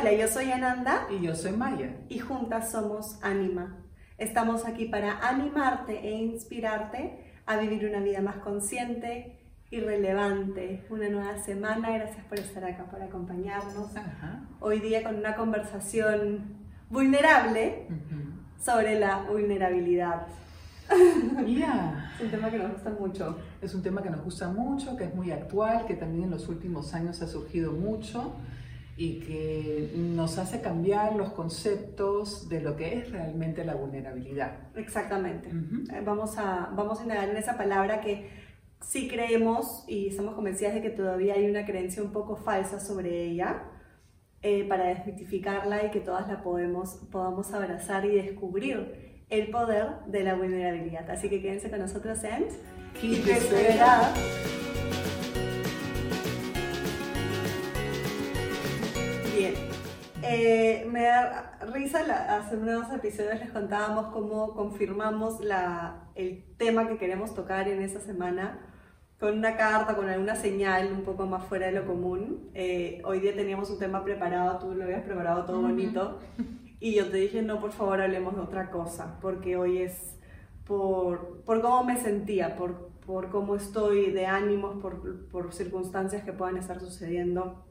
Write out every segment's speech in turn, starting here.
Hola, yo soy Ananda Y yo soy Maya. y juntas somos Anima. Estamos aquí para animarte e inspirarte a vivir una vida más consciente y relevante. Una nueva semana, gracias por estar acá, por acompañarnos. Ajá. Hoy día con una conversación vulnerable Ujú. sobre la vulnerabilidad. Ya. Es un tema que nos gusta mucho. Es un tema que nos gusta mucho, que es muy actual, que también en los últimos años ha surgido mucho y que nos hace cambiar los conceptos de lo que es realmente la vulnerabilidad. Exactamente. Ujú. Eh, Vamos a, vamos a indagar en esa palabra que sí creemos y estamos convencidas de que todavía hay una creencia un poco falsa sobre ella eh, para desmitificarla y que todas la podemos, podamos abrazar y descubrir el poder de la vulnerabilidad. Así que quédense con nosotros en Keep Eh, me da risa, la- hace unos episodios les contábamos cómo confirmamos la, el tema que queremos tocar en esa semana con una carta, con alguna señal un poco más fuera de lo común. Eh, hoy día teníamos un tema preparado, tú lo habías preparado todo Ujú. bonito, y yo te dije, no, por favor, hablemos de otra cosa, porque hoy es por, por cómo me sentía, por, por cómo estoy de ánimos, por, por circunstancias que puedan estar sucediendo.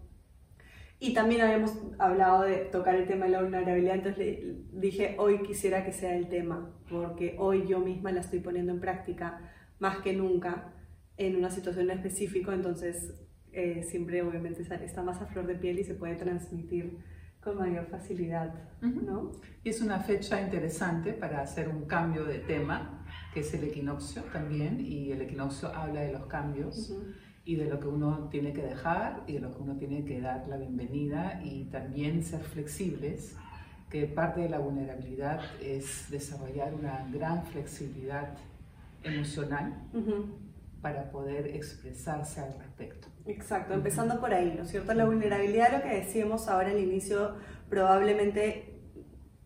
Y también habíamos hablado de tocar el tema de la vulnerabilidad, entonces le dije, hoy quisiera que sea el tema, porque hoy yo misma la estoy poniendo en práctica más que nunca en una situación específica, entonces eh, siempre obviamente está- más a flor de piel y se puede transmitir con mayor facilidad. ¿no? Y es una fecha interesante para hacer un cambio de tema, que es el equinoccio también, y el equinoccio habla de los cambios. Ujú. Y de lo que uno tiene que dejar y de lo que uno tiene que dar la bienvenida y también ser flexibles, que parte de la vulnerabilidad es desarrollar una gran flexibilidad emocional Ujú. para poder expresarse al respecto. Exacto, empezando por ahí, ¿no es cierto? La vulnerabilidad, lo que decíamos ahora al inicio, probablemente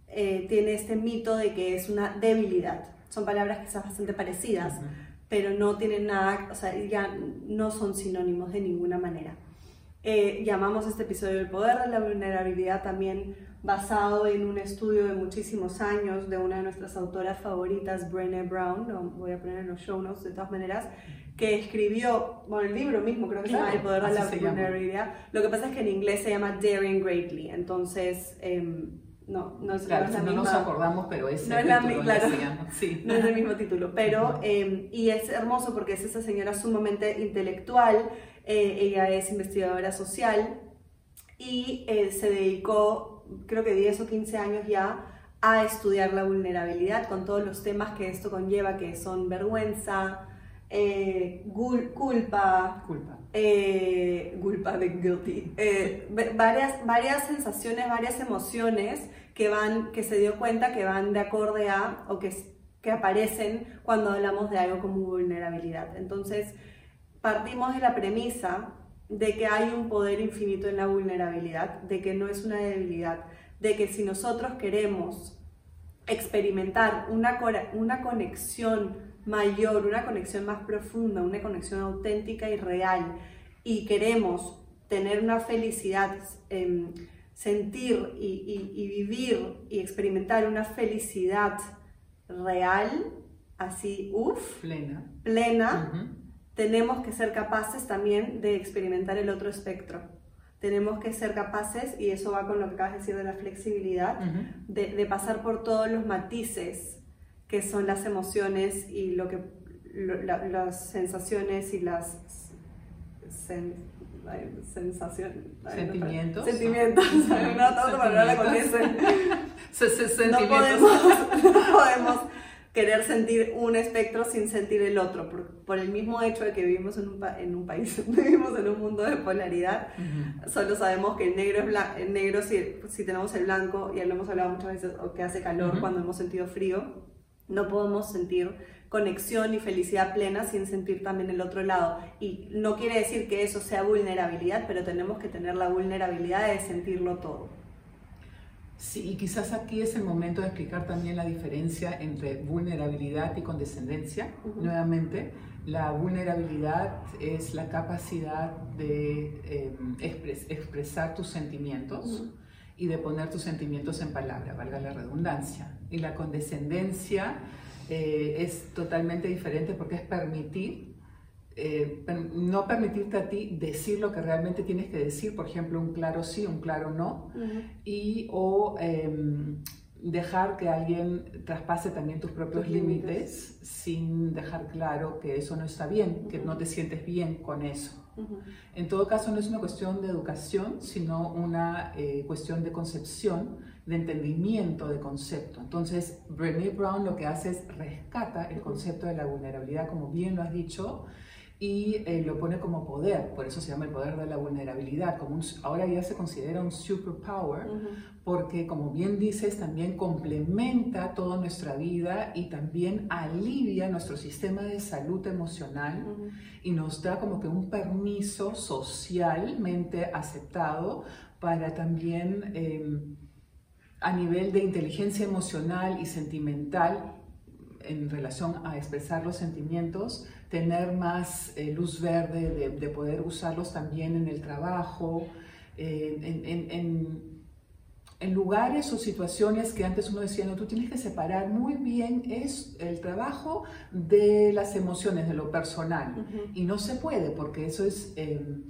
eh, tiene este mito de que es una debilidad. Son palabras quizás bastante parecidas, Ujú. Pero no tienen nada, o sea, ya no son sinónimos de ninguna manera. Eh, llamamos este episodio El poder de la vulnerabilidad también basado en un estudio de muchísimos años de una de nuestras autoras favoritas, Brené Brown, lo voy a poner en los show notes de todas maneras, que escribió, bueno, el libro mismo creo que se llama Claro, El poder de la se llama. vulnerabilidad. Lo que pasa es que en inglés se llama Daring Greatly, entonces em, no, no es, Claro, no es la no nos acordamos, pero es No el es la título claro. Sí. no es el mismo título, pero eh, y es hermoso porque es esa señora sumamente intelectual, eh, ella es investigadora social y eh, se dedicó, creo que 10 o 15 años ya, a estudiar la vulnerabilidad con todos los temas que esto conlleva, que son vergüenza, eh, culpa, Culpa. Eh, varias, varias sensaciones, varias emociones que van, que se dio cuenta que van de acorde a o que, que aparecen cuando hablamos de algo como vulnerabilidad. Entonces, partimos de la premisa de que hay un poder infinito en la vulnerabilidad, de que no es una debilidad, de que si nosotros queremos experimentar una, una conexión mayor, una conexión más profunda, una conexión auténtica y real, y queremos tener una felicidad, em, sentir y, y- y vivir y experimentar una felicidad real, así, uff, Plena. plena, tenemos que ser capaces también de experimentar el otro espectro. Tenemos que ser capaces, y eso va con lo que acabas de decir de la flexibilidad, de, de pasar por todos los matices que son las emociones y lo que lo- la- las sensaciones y las sen- ay, sensación- ay, no, Sentimientos. sentimientos no tanto para no sentimientos. podemos, no podemos querer sentir un espectro sin sentir el otro, por, por el mismo hecho de que vivimos en un, en un país, vivimos en un mundo de polaridad, Ujú. solo sabemos que el negro es el negro si, si tenemos el blanco, ya lo hemos hablado muchas veces, o que hace calor Ujú. cuando hemos sentido frío, no podemos sentir conexión y felicidad plena sin sentir también el otro lado. Y no quiere decir que eso sea vulnerabilidad, pero tenemos que tener la vulnerabilidad de sentirlo todo. Sí, y quizás aquí es el momento de explicar también la diferencia entre vulnerabilidad y condescendencia. Nuevamente, la vulnerabilidad es la capacidad de eh, expres- expresar tus sentimientos y de poner tus sentimientos en palabra, valga la redundancia. Y la condescendencia eh, es totalmente diferente porque es permitir, eh, no permitirte a ti decir lo que realmente tienes que decir, por ejemplo, un claro sí, un claro no, y o em, dejar que alguien traspase también tus propios límites. sin dejar claro que eso no está bien, que no te sientes bien con eso. En todo caso, no es una cuestión de educación, sino una eh, cuestión de concepción, de entendimiento de concepto. Entonces, Brené Brown lo que hace es rescata el concepto de la vulnerabilidad, como bien lo has dicho, y eh, lo pone como poder, por eso se llama el poder de la vulnerabilidad, como ahora ya se considera un superpower, porque como bien dices, también complementa toda nuestra vida y también alivia nuestro sistema de salud emocional y nos da como que un permiso socialmente aceptado para también em, a nivel de inteligencia emocional y sentimental en relación a expresar los sentimientos, tener más eh, luz verde, de, poder usarlos también en el trabajo, en, en, lugares o situaciones que antes uno decía, no, tú tienes que separar muy bien es el trabajo de las emociones, de lo personal. Y no se puede porque eso es... Em,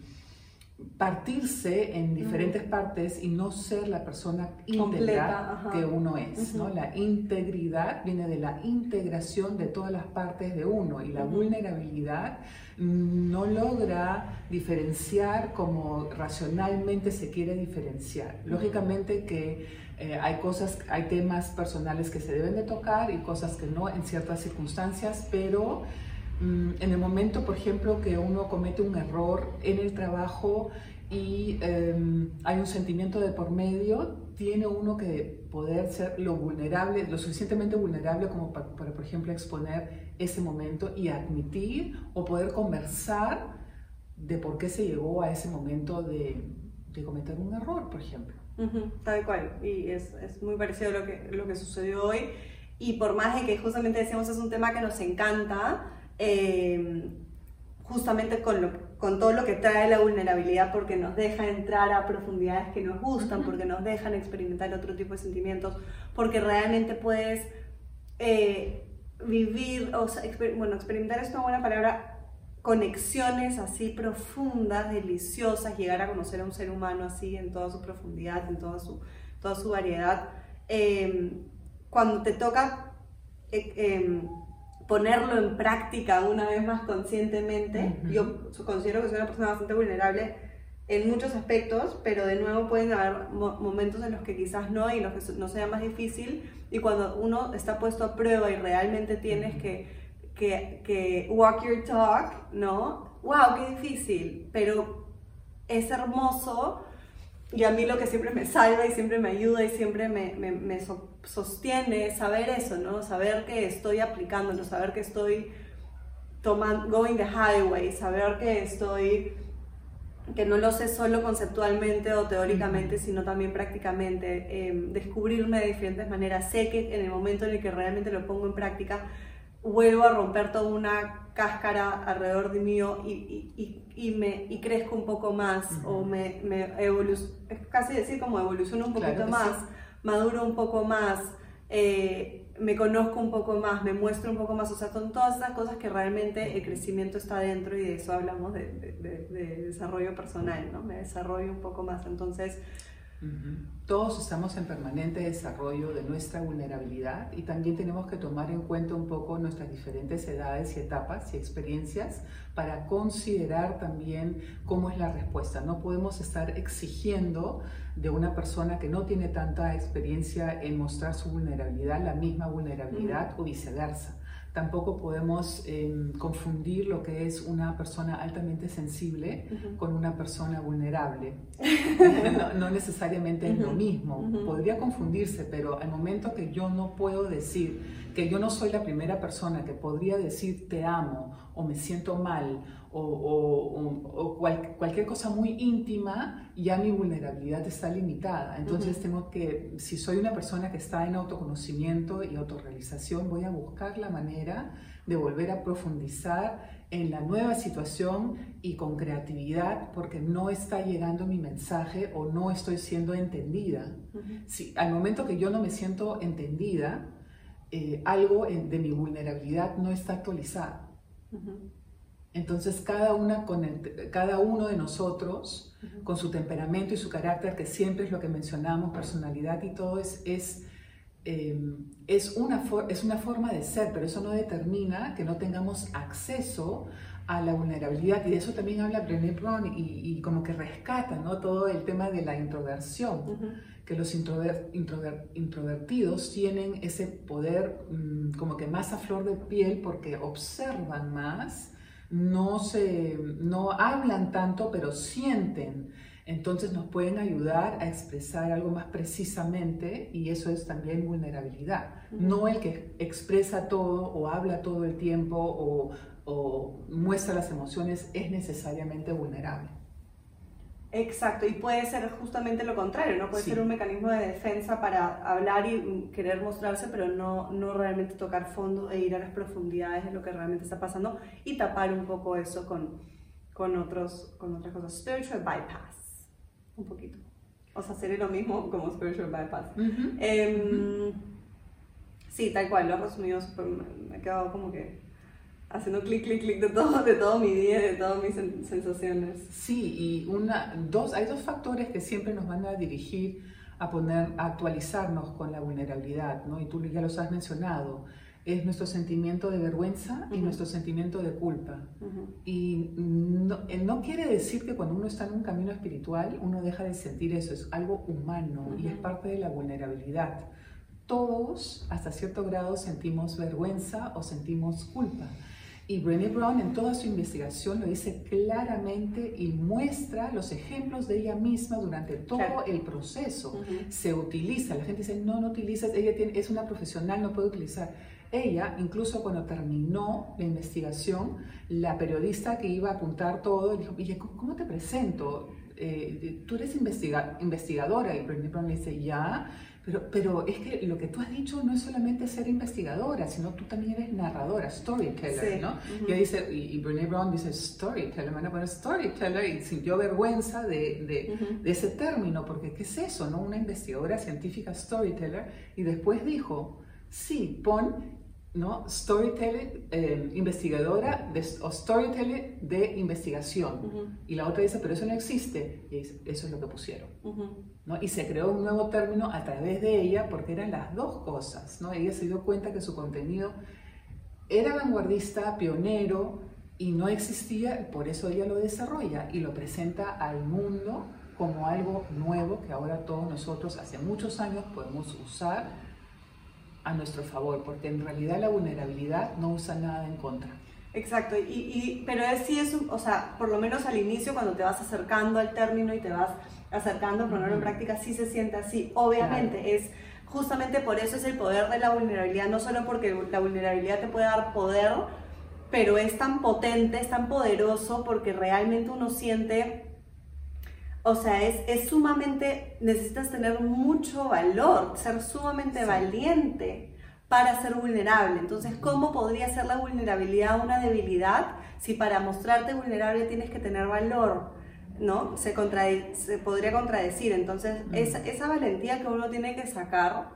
partirse en diferentes partes y no ser la persona íntegra que uno es. ¿no? La integridad viene de la integración de todas las partes de uno y la vulnerabilidad no logra diferenciar como racionalmente se quiere diferenciar. Lógicamente que eh, hay cosas, hay temas personales que se deben de tocar y cosas que no en ciertas circunstancias, pero en el momento, por ejemplo, que uno comete un error en el trabajo y em, hay un sentimiento de por medio, tiene uno que poder ser lo vulnerable, lo suficientemente vulnerable como para, por ejemplo, exponer ese momento y admitir o poder conversar de por qué se llegó a ese momento de, de cometer un error, por ejemplo. tal cual, y es, es, muy parecido a lo que, lo que sucedió hoy. Y por más de que justamente decimos es un tema que nos encanta, Em, justamente con, con todo lo que trae la vulnerabilidad porque nos deja entrar a profundidades que nos gustan, porque nos dejan experimentar otro tipo de sentimientos, porque realmente puedes eh, vivir, o sea, bueno, experimentar es una buena palabra, conexiones así profundas, deliciosas, llegar a conocer a un ser humano así en toda su profundidad, en toda su, toda su variedad. Em, cuando te toca eh, em, ponerlo en práctica una vez más conscientemente. Yo considero que soy una persona bastante vulnerable en muchos aspectos, pero de nuevo pueden haber momentos en los que quizás no y en los que no sea más difícil. Y cuando uno está puesto a prueba y realmente tienes que, que, que walk your talk, ¿no? ¡Wow! ¡Qué difícil! Pero es hermoso y a mí lo que siempre me salva y siempre me ayuda y siempre me, me, me sostiene es saber eso, ¿no? Saber que estoy aplicándolo, saber que estoy tomando, going the highway, saber que estoy, que no lo sé solo conceptualmente o teóricamente, sino también prácticamente, em, descubrirme de diferentes maneras. Sé que en el momento en el que realmente lo pongo en práctica, vuelvo a romper toda una cáscara alrededor de mí y, y, y, me, y crezco un poco más o me, me es casi decir como evoluciono un poquito más, maduro un poco más, eh, me conozco un poco más, me muestro un poco más, o sea, son todas esas cosas que realmente el crecimiento está dentro y de eso hablamos de, de, de desarrollo personal, ¿no? Me desarrollo un poco más, entonces todos estamos en permanente desarrollo de nuestra vulnerabilidad y también tenemos que tomar en cuenta un poco nuestras diferentes edades y etapas y experiencias para considerar también cómo es la respuesta. No podemos estar exigiendo de una persona que no tiene tanta experiencia en mostrar su vulnerabilidad la misma vulnerabilidad o viceversa. Tampoco podemos em, confundir lo que es una persona altamente sensible con una persona vulnerable. no, necesariamente es lo mismo. Podría confundirse, pero al momento que yo no puedo decir que yo no soy la primera persona que podría decir te amo o me siento mal o, cualquier cosa muy íntima, ya mi vulnerabilidad está limitada. Entonces tengo que, si soy una persona que está en autoconocimiento y autorrealización, voy a buscar la manera de volver a profundizar en la nueva situación y con creatividad porque no está llegando mi mensaje o no estoy siendo entendida. si, al momento que yo no me siento entendida, eh, algo de mi vulnerabilidad no está actualizado. Entonces cada, una con cada uno de nosotros, con su temperamento y su carácter, que siempre es lo que mencionamos, personalidad y todo, es, es, em, es, una, es una forma de ser, pero eso no determina que no tengamos acceso a la vulnerabilidad. Y de eso también habla Brené Brown y, como que rescata ¿no? todo el tema de la introversión. que los introvertidos tienen ese poder mm, como que más a flor de piel porque observan más, no, se, no hablan tanto, pero sienten. Entonces nos pueden ayudar a expresar algo más precisamente y eso es también vulnerabilidad. No el que expresa todo o habla todo el tiempo o, o muestra las emociones es necesariamente vulnerable. Exacto, y puede ser justamente lo contrario, ¿no? Puede ser un mecanismo de defensa para hablar y querer mostrarse, pero no, no realmente tocar fondo e ir a las profundidades de lo que realmente está pasando y tapar un poco eso con, con, otros, con otras cosas. Spiritual bypass, un poquito. O sea, sería lo mismo como spiritual bypass. Em, sí, tal cual, lo has resumido me he quedado como que haciendo clic, clic, clic de todo, de todo mi día, de todas mis sensaciones. Sí, y una, dos, hay dos factores que siempre nos van a dirigir a poner, a actualizarnos con la vulnerabilidad, ¿no? Y tú ya los has mencionado. Es nuestro sentimiento de vergüenza y nuestro sentimiento de culpa. Y no, no, quiere decir que cuando uno está en un camino espiritual uno deja de sentir eso, es algo humano y es parte de la vulnerabilidad. Todos, hasta cierto grado, sentimos vergüenza o sentimos culpa. Y Brené Brown en toda su investigación lo dice claramente y muestra los ejemplos de ella misma durante todo el proceso. Se utiliza, la gente dice, no, no utilizas, ella tiene, es una profesional, no puede utilizar. Ella, incluso cuando terminó la investigación, la periodista que iba a apuntar todo, dijo, oye, ¿cómo te presento? Eh, tú eres investigadora. Y Brené Brown le dice, ya pero, pero es que lo que tú has dicho no es solamente ser investigadora, sino tú también eres narradora, storyteller, ¿no? y, dice, y, Brené Brown dice storyteller, a poner storyteller y sintió vergüenza de, de, de, ese término, porque ¿qué es eso, no? Una investigadora científica storyteller, y después dijo, sí, pon ¿no? Storyteller, eh, investigadora de, o storyteller de investigación. Y la otra dice, pero eso no existe. Y dice, eso es lo que pusieron. ¿no? Y se creó un nuevo término a través de ella porque eran las dos cosas. ¿no? Ella se dio cuenta que su contenido era vanguardista, pionero y no existía, por eso ella lo desarrolla y lo presenta al mundo como algo nuevo que ahora todos nosotros hace muchos años podemos usar a nuestro favor, porque en realidad la vulnerabilidad no usa nada en contra. Exacto, y, y, pero es, sí es, o sea, por lo menos al inicio cuando te vas acercando al término y te vas acercando a ponerlo en práctica, sí se siente así. Obviamente es justamente por eso es el poder de la vulnerabilidad, no solo porque la vulnerabilidad te puede dar poder, pero es tan potente, es tan poderoso porque realmente uno siente o sea, es, es, sumamente, necesitas tener mucho valor, ser sumamente valiente para ser vulnerable. Entonces, ¿cómo podría ser la vulnerabilidad una debilidad si para mostrarte vulnerable tienes que tener valor? ¿No? Se, se podría contradecir. Entonces, esa, esa valentía que uno tiene que sacar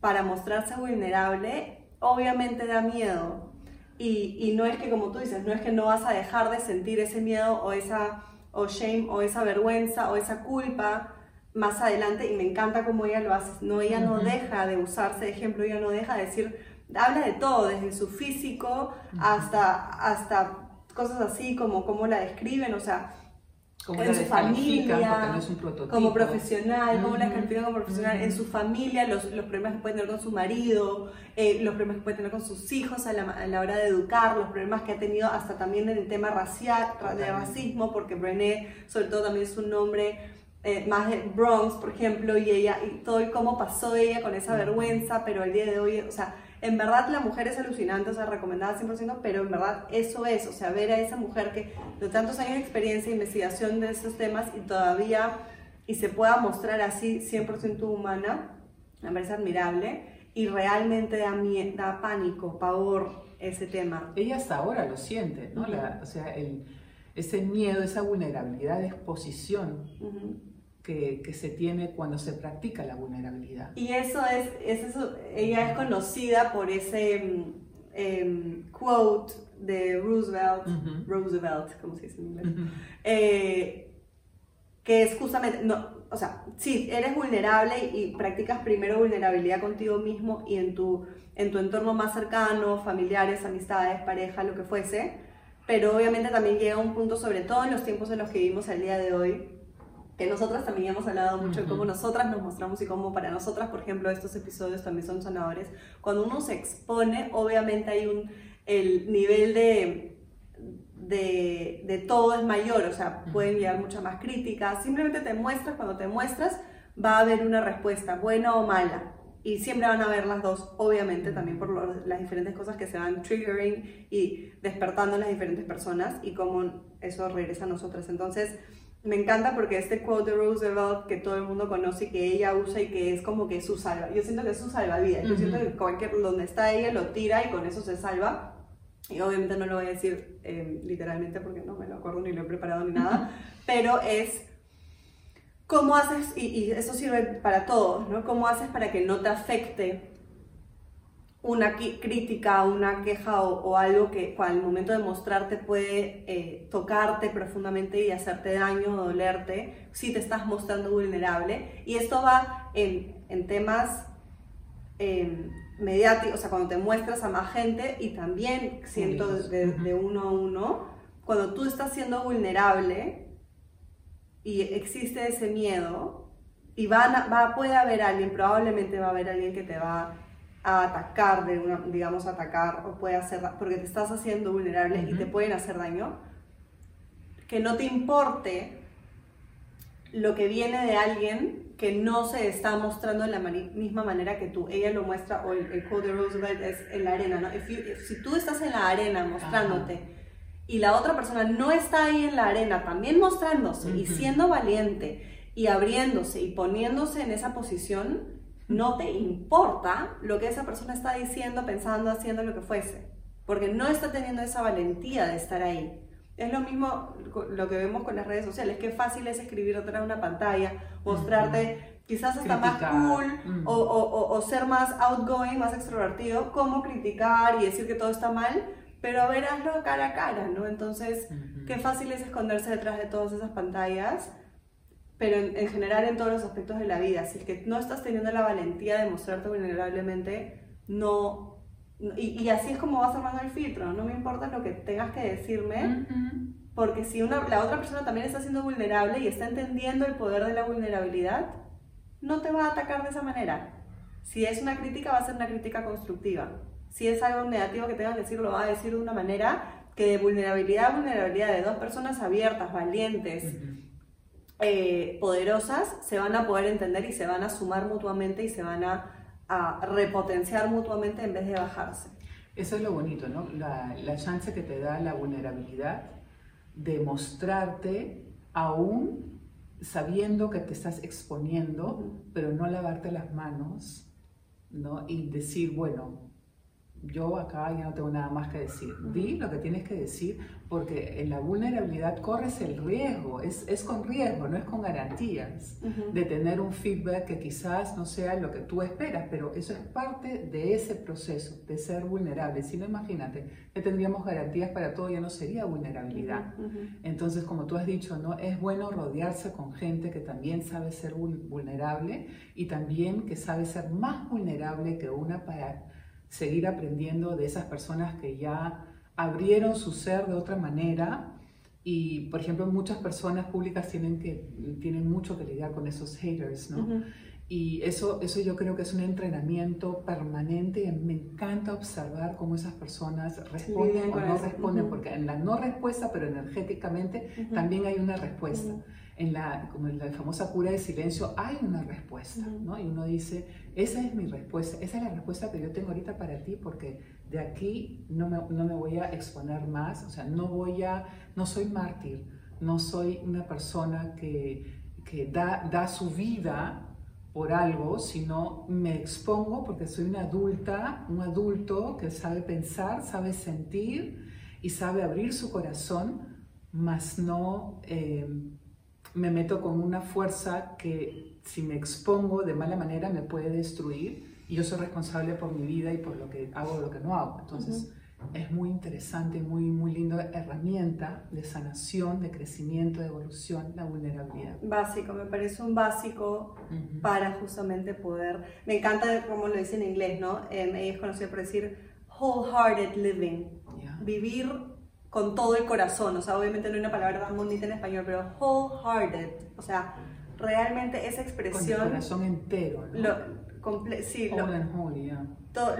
para mostrarse vulnerable, obviamente da miedo. Y, y no es que, como tú dices, no es que no vas a dejar de sentir ese miedo o esa o shame o esa vergüenza o esa culpa más adelante y me encanta cómo ella lo hace. No, ella no deja de usarse de ejemplo, ella no deja de decir, habla de todo, desde su físico hasta, hasta cosas así como cómo la describen, o sea, como en su familia, como profesional, como la califican como profesional, en su familia, los, los, problemas que puede tener con su marido, eh, los problemas que puede tener con sus hijos a la, a la, hora de educar, los problemas que ha tenido hasta también en el tema racial, de racismo, porque Brené, sobre todo, también es un nombre eh, más de Bronx, por ejemplo, y ella, y todo y cómo pasó ella con esa vergüenza, pero el día de hoy, o sea, en verdad la mujer es alucinante, o sea, recomendada 100%, pero en verdad eso es, o sea, ver a esa mujer que de tantos años de experiencia e investigación de esos temas y todavía, y se pueda mostrar así 100% humana, me parece admirable y realmente da, da pánico, pavor ese tema. Ella hasta ahora lo siente, ¿no? o sea, el, ese miedo, esa vulnerabilidad de exposición que, que, se tiene cuando se practica la vulnerabilidad. Y eso es, es eso, ella es conocida por ese eh, quote de Roosevelt, Roosevelt, ¿cómo se dice en inglés? Eh, que es justamente, no, o sea, sí, eres vulnerable y practicas primero vulnerabilidad contigo mismo y en tu, en tu entorno más cercano, familiares, amistades, pareja, lo que fuese, pero obviamente también llega un punto, sobre todo en los tiempos en los que vivimos el día de hoy, que nosotras también hemos hablado mucho de cómo nosotras nos mostramos y cómo para nosotras, por ejemplo, estos episodios también son sanadores. Cuando uno se expone, obviamente hay un, el nivel de de, de, todo es mayor, o sea, pueden llegar muchas más críticas. Simplemente te muestras, cuando te muestras va a haber una respuesta, buena o mala. Y siempre van a haber las dos, obviamente, también por las diferentes cosas que se van triggering y despertando en las diferentes personas y cómo eso regresa a nosotras. Entonces, me encanta porque este quote de Roosevelt que todo el mundo conoce y que ella usa y que es como que su salva. Yo siento que es su salvavidas. Yo siento que cualquier donde está ella lo tira y con eso se salva y obviamente no lo voy a decir eh, literalmente porque no me lo acuerdo ni lo he preparado ni nada, pero es cómo haces, y, eso sirve para todos, ¿no? ¿Cómo haces para que no te afecte una crítica, una queja o, algo que al momento de mostrarte puede eh, tocarte profundamente y hacerte daño o dolerte si te estás mostrando vulnerable? Y esto va en, en temas... Eh, mediático, o sea, cuando te muestras a más gente y también siento de, uno a uno, cuando tú estás siendo vulnerable y existe ese miedo y van va, puede haber alguien, probablemente va a haber alguien que te va a atacar, de una, digamos, atacar o puede hacer, porque te estás haciendo vulnerable y te pueden hacer daño, que no te importe lo que viene de alguien que no se está mostrando de la misma manera que tú. Ella lo muestra, o el, de Roosevelt es en la arena, ¿no? si tú estás en la arena mostrándote y la otra persona no está ahí en la arena también mostrándose y siendo valiente y abriéndose y poniéndose en esa posición, no te importa lo que esa persona está diciendo, pensando, haciendo, lo que fuese, porque no está teniendo esa valentía de estar ahí. Es lo mismo lo que vemos con las redes sociales, qué fácil es escribir detrás de una pantalla, mostrarte quizás hasta más cool mm. o, o, o, ser más outgoing, más extrovertido, cómo criticar y decir que todo está mal, pero a ver, hazlo cara a cara, ¿no? Entonces, qué fácil es esconderse detrás de todas esas pantallas, pero en, general en todos los aspectos de la vida. Si es que no estás teniendo la valentía de mostrarte vulnerablemente, no y, así es como vas armando el filtro, no me importa lo que tengas que decirme, porque si una, la otra persona también está siendo vulnerable y está entendiendo el poder de la vulnerabilidad, no te va a atacar de esa manera. Si es una crítica, va a ser una crítica constructiva. Si es algo negativo que tengas que decir, lo va a decir de una manera que de vulnerabilidad a vulnerabilidad de dos personas abiertas, valientes, eh, poderosas, se van a poder entender y se van a sumar mutuamente y se van a a repotenciar mutuamente en vez de bajarse. Eso es lo bonito, ¿no? La, la chance que te da la vulnerabilidad de mostrarte aún sabiendo que te estás exponiendo, pero no lavarte las manos, ¿no? Y decir, bueno, yo acá ya no tengo nada más que decir. Di lo que tienes que decir porque en la vulnerabilidad corres el riesgo, es, es con riesgo, no es con garantías de tener un feedback que quizás no sea lo que tú esperas, pero eso es parte de ese proceso de ser vulnerable. Si no, imagínate, que tendríamos garantías para todo, ya no sería vulnerabilidad. Entonces, como tú has dicho, ¿no? es bueno rodearse con gente que también sabe ser vulnerable y también que sabe ser más vulnerable que una para seguir aprendiendo de esas personas que ya abrieron su ser de otra manera. Y, por ejemplo, muchas personas públicas tienen, que, tienen mucho que lidiar con esos haters, ¿no? Y eso, eso yo creo que es un entrenamiento permanente. Me encanta observar cómo esas personas responden o no responden, porque en la no respuesta, pero energéticamente, también hay una respuesta. En la, como en la famosa cura de silencio, hay una respuesta, ¿no? Y uno dice, esa es mi respuesta, esa es la respuesta que yo tengo ahorita para ti, porque de aquí no me, no me voy a exponer más, o sea, no voy a, no soy mártir, no soy una persona que, que da, da su vida por algo, sino me expongo porque soy una adulta, un adulto que sabe pensar, sabe sentir y sabe abrir su corazón, mas no eh, me meto con una fuerza que si me expongo de mala manera me puede destruir y yo soy responsable por mi vida y por lo que hago o lo que no hago. Entonces, es muy interesante, muy, muy linda herramienta de sanación, de crecimiento, de evolución, la vulnerabilidad. Básico, me parece un básico para justamente poder, me encanta como lo dice en inglés, ¿no? Eh, ella es conocida por decir wholehearted living, vivir con todo el corazón, o sea, obviamente no hay una palabra tan bonita en español, pero wholehearted, o sea, realmente esa expresión... Con el corazón entero, ¿no? Lo, sí, lo,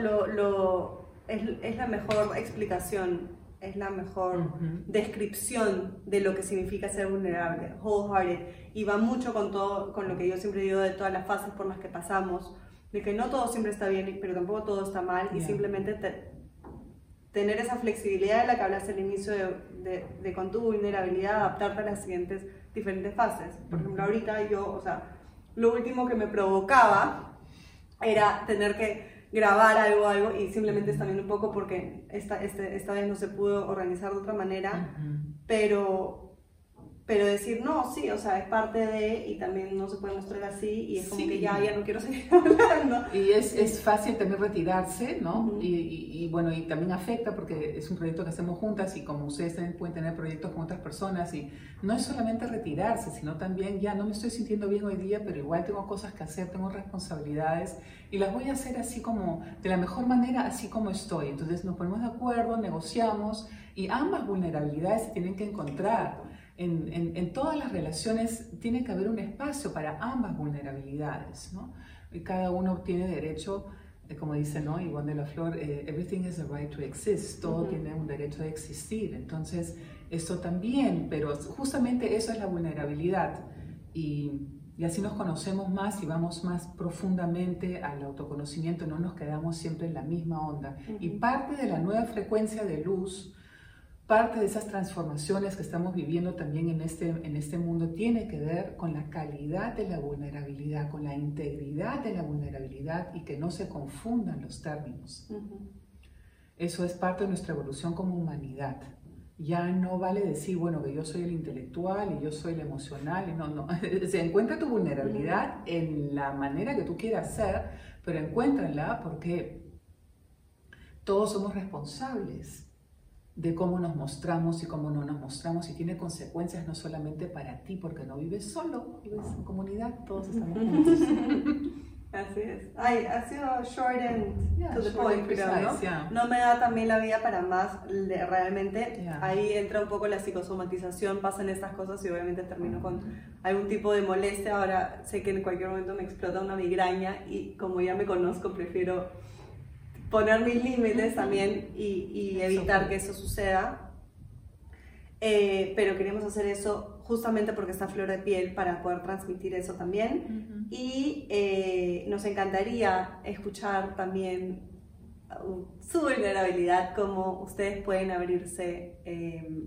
lo, lo es, la mejor explicación, es la mejor descripción de lo que significa ser vulnerable, wholehearted, y va mucho con todo, con lo que yo siempre digo de todas las fases por las que pasamos, de que no todo siempre está bien, pero tampoco todo está mal, y simplemente tener esa flexibilidad de la que hablaste al inicio de, de, con tu vulnerabilidad, adaptarte a las siguientes diferentes fases. Por ejemplo, ahorita yo, o sea, lo último que me provocaba era tener que grabar algo, algo, y simplemente es también un poco porque esta, este, esta vez no se pudo organizar de otra manera, pero pero decir, no, sí, o sea, es parte de, y también no se puede mostrar así, y es como que ya, ya no quiero seguir hablando. Y es, es fácil también retirarse, ¿no? y, y, bueno, y también afecta porque es un proyecto que hacemos juntas y como ustedes también pueden tener proyectos con otras personas, y no es solamente retirarse, sino también, ya no me estoy sintiendo bien hoy día, pero igual tengo cosas que hacer, tengo responsabilidades, y las voy a hacer así como, de la mejor manera, así como estoy. Entonces nos ponemos de acuerdo, negociamos, y ambas vulnerabilidades se tienen que encontrar en, todas las relaciones tiene que haber un espacio para ambas vulnerabilidades, ¿no? Y cada uno tiene derecho, eh, como dice, ¿no? Ivonne de la Flor, eh, everything has a right to exist, todo tiene un derecho de existir. Entonces, eso también, pero justamente eso es la vulnerabilidad. Y, y así nos conocemos más y vamos más profundamente al autoconocimiento, no nos quedamos siempre en la misma onda. Y parte de la nueva frecuencia de luz, parte de esas transformaciones que estamos viviendo también en este, en este mundo tiene que ver con la calidad de la vulnerabilidad, con la integridad de la vulnerabilidad y que no se confundan los términos. Eso es parte de nuestra evolución como humanidad. Ya no vale decir, bueno, que yo soy el intelectual y yo soy el emocional. Y no, no. Se encuentra tu vulnerabilidad en la manera que tú quieras ser, pero encuéntrala porque todos somos responsables de cómo nos mostramos y cómo no nos mostramos y tiene consecuencias no solamente para ti, porque no vives solo, vives en comunidad, todos estamos juntos. Así es. Ay, ha sido short and to the point, pero ¿no? no me da también la vida para más realmente. Ahí entra un poco la psicosomatización, pasan estas cosas y obviamente termino con algún tipo de molestia. Ahora sé que en cualquier momento me explota una migraña y como ya me conozco, prefiero poner mis límites también y, evitar que eso suceda. Eh, pero queremos hacer eso justamente porque está flor de piel para poder transmitir eso también. Y eh, nos encantaría escuchar también uh, su vulnerabilidad, cómo ustedes pueden abrirse. Em,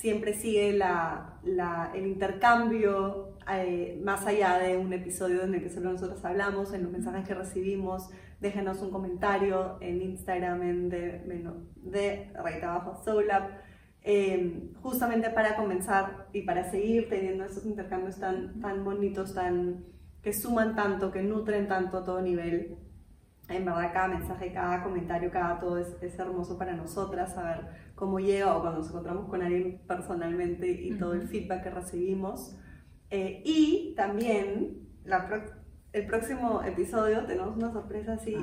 siempre sigue la, el intercambio eh, más allá de un episodio en el que solo nosotros hablamos, en los mensajes que recibimos, déjenos un comentario en Instagram en de, de Abajo Soulab, eh, justamente para comenzar y para seguir teniendo esos intercambios tan, tan bonitos, tan, que suman tanto, que nutren tanto a todo nivel. En verdad, cada mensaje, cada comentario, cada todo es, es hermoso para nosotras, saber cómo llega o cuando nos encontramos con alguien personalmente y todo el feedback que recibimos. Eh, y también la, el próximo episodio tenemos una sorpresa así.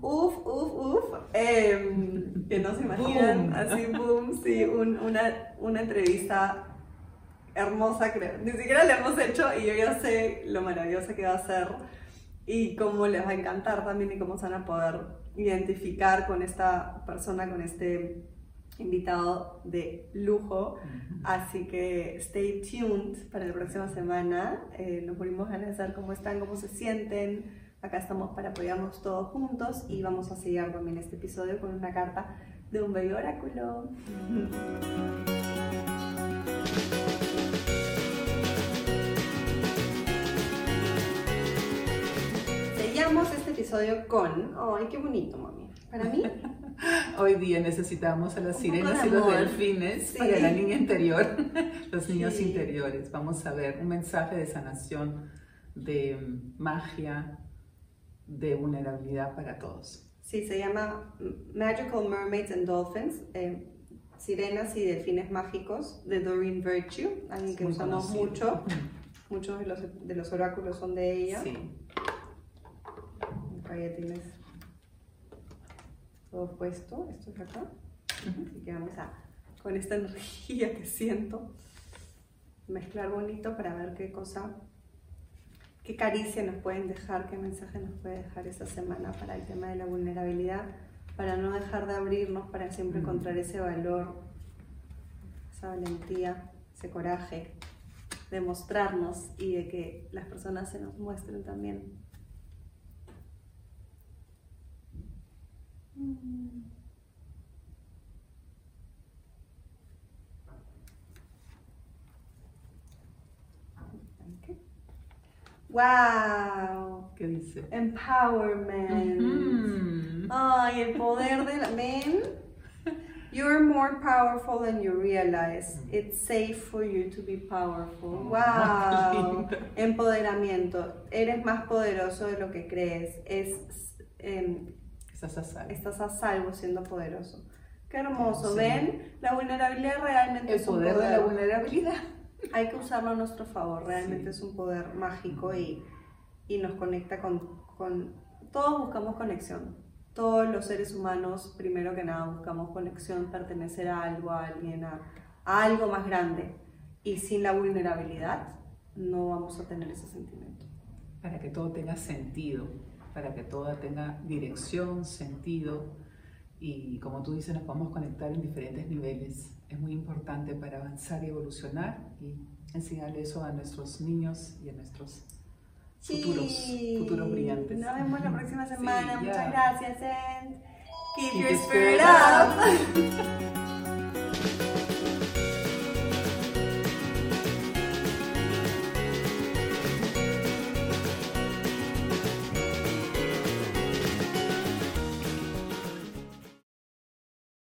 Uf, uf, uf. Em, que no se imaginan. Así, boom, sí, una, una entrevista hermosa, creo. Ni siquiera la hemos hecho y yo ya sé lo maravillosa que va a ser y cómo les va a encantar también y cómo se van a poder identificar con esta persona, con este invitado de lujo, así que stay tuned para la próxima semana. Eh, nos volvimos a analizar cómo están, cómo se sienten. Acá estamos para apoyarnos todos juntos y vamos a seguir también este episodio con una carta de un bello oráculo. Seguimos este episodio con... ¡Ay, qué bonito, mami! Para mí... Hoy día necesitamos a las sirenas y los delfines para la niña interior, los niños interiores. Vamos a ver un mensaje de sanación, de magia, de vulnerabilidad para todos. Sí, se llama Magical Mermaids and Dolphins, eh, Sirenas y Delfines Mágicos, de Doreen Virtue, alguien que usamos mucho. Muchos de los, de los oráculos son de ella. Sí. Acá ya tienes todo puesto, esto es acá. Así que vamos a, con esta energía que siento, mezclar bonito para ver qué cosa, qué caricia nos pueden dejar, qué mensaje nos puede dejar esta semana para el tema de la vulnerabilidad, para no dejar de abrirnos, para siempre encontrar ese valor, esa valentía, ese coraje de mostrarnos y de que las personas se nos muestren también Wow. ¿Qué dice? Empowerment. Ay, el poder de la men. You're more powerful than you realize. It's safe for you to be powerful. Oh, wow. Empoderamiento. Eres más poderoso de lo que crees. Es em, Estás a salvo. Estás a salvo siendo poderoso. Qué hermoso. ¿Ven? La vulnerabilidad realmente es un poder. de la vulnerabilidad. Hay que usarlo a nuestro favor. Realmente es un poder mágico y, y nos conecta con, con... Todos buscamos conexión. Todos los seres humanos, primero que nada, buscamos conexión, pertenecer a algo, a alguien, a, a algo más grande. Y sin la vulnerabilidad no vamos a tener ese sentimiento. Para que todo tenga sentido para que todo tenga dirección, sentido y como tú dices, nos podemos conectar en diferentes niveles. Es muy importante para avanzar y evolucionar y enseñarle eso a nuestros niños y a nuestros futuros, futuros brillantes. Nos vemos la próxima semana. Muchas gracias, and keep, your spirit up.